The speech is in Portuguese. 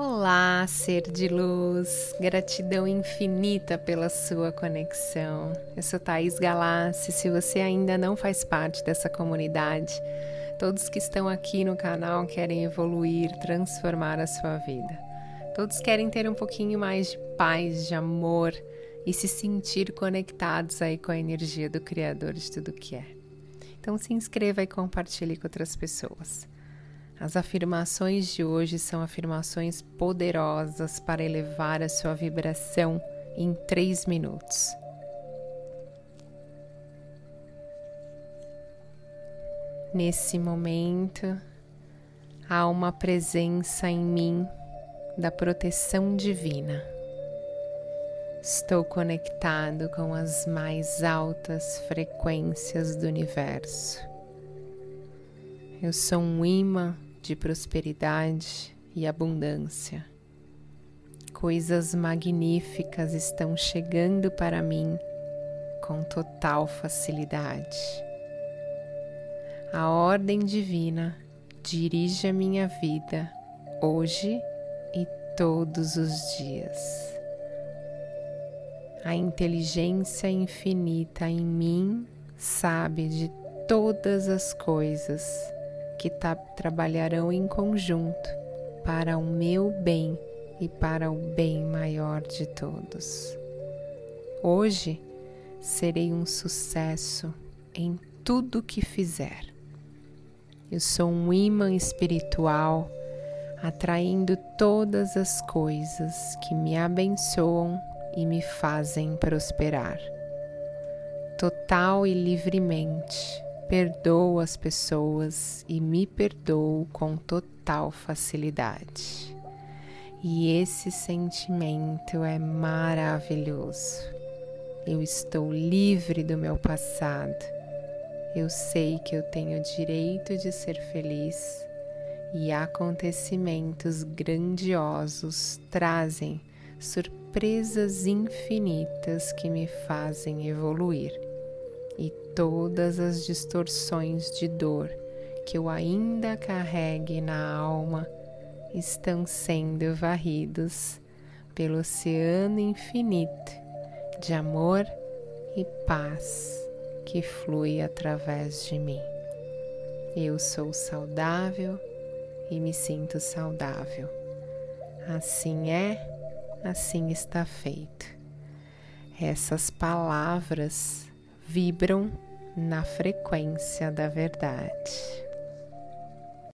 Olá, ser de luz, gratidão infinita pela sua conexão. Eu sou Thaís Galassi. Se você ainda não faz parte dessa comunidade, todos que estão aqui no canal querem evoluir, transformar a sua vida. Todos querem ter um pouquinho mais de paz, de amor e se sentir conectados aí com a energia do Criador de tudo que é. Então se inscreva e compartilhe com outras pessoas. As afirmações de hoje são afirmações poderosas para elevar a sua vibração em três minutos. Nesse momento, há uma presença em mim da proteção divina. Estou conectado com as mais altas frequências do universo. Eu sou um imã de prosperidade e abundância. Coisas magníficas estão chegando para mim com total facilidade. A ordem divina dirige a minha vida hoje e todos os dias. A inteligência infinita em mim sabe de todas as coisas que trabalharão em conjunto para o meu bem e para o bem maior de todos. Hoje serei um sucesso em tudo que fizer. Eu sou um imã espiritual atraindo todas as coisas que me abençoam e me fazem prosperar. Total e livremente perdoo as pessoas e me perdoo com total facilidade. E esse sentimento é maravilhoso. Eu estou livre do meu passado. Eu sei que eu tenho direito de ser feliz e acontecimentos grandiosos trazem surpresas infinitas que me fazem evoluir todas as distorções de dor que eu ainda carregue na alma estão sendo varridos pelo oceano infinito de amor e paz que flui através de mim. Eu sou saudável e me sinto saudável. Assim é, assim está feito. Essas palavras vibram na frequência da verdade.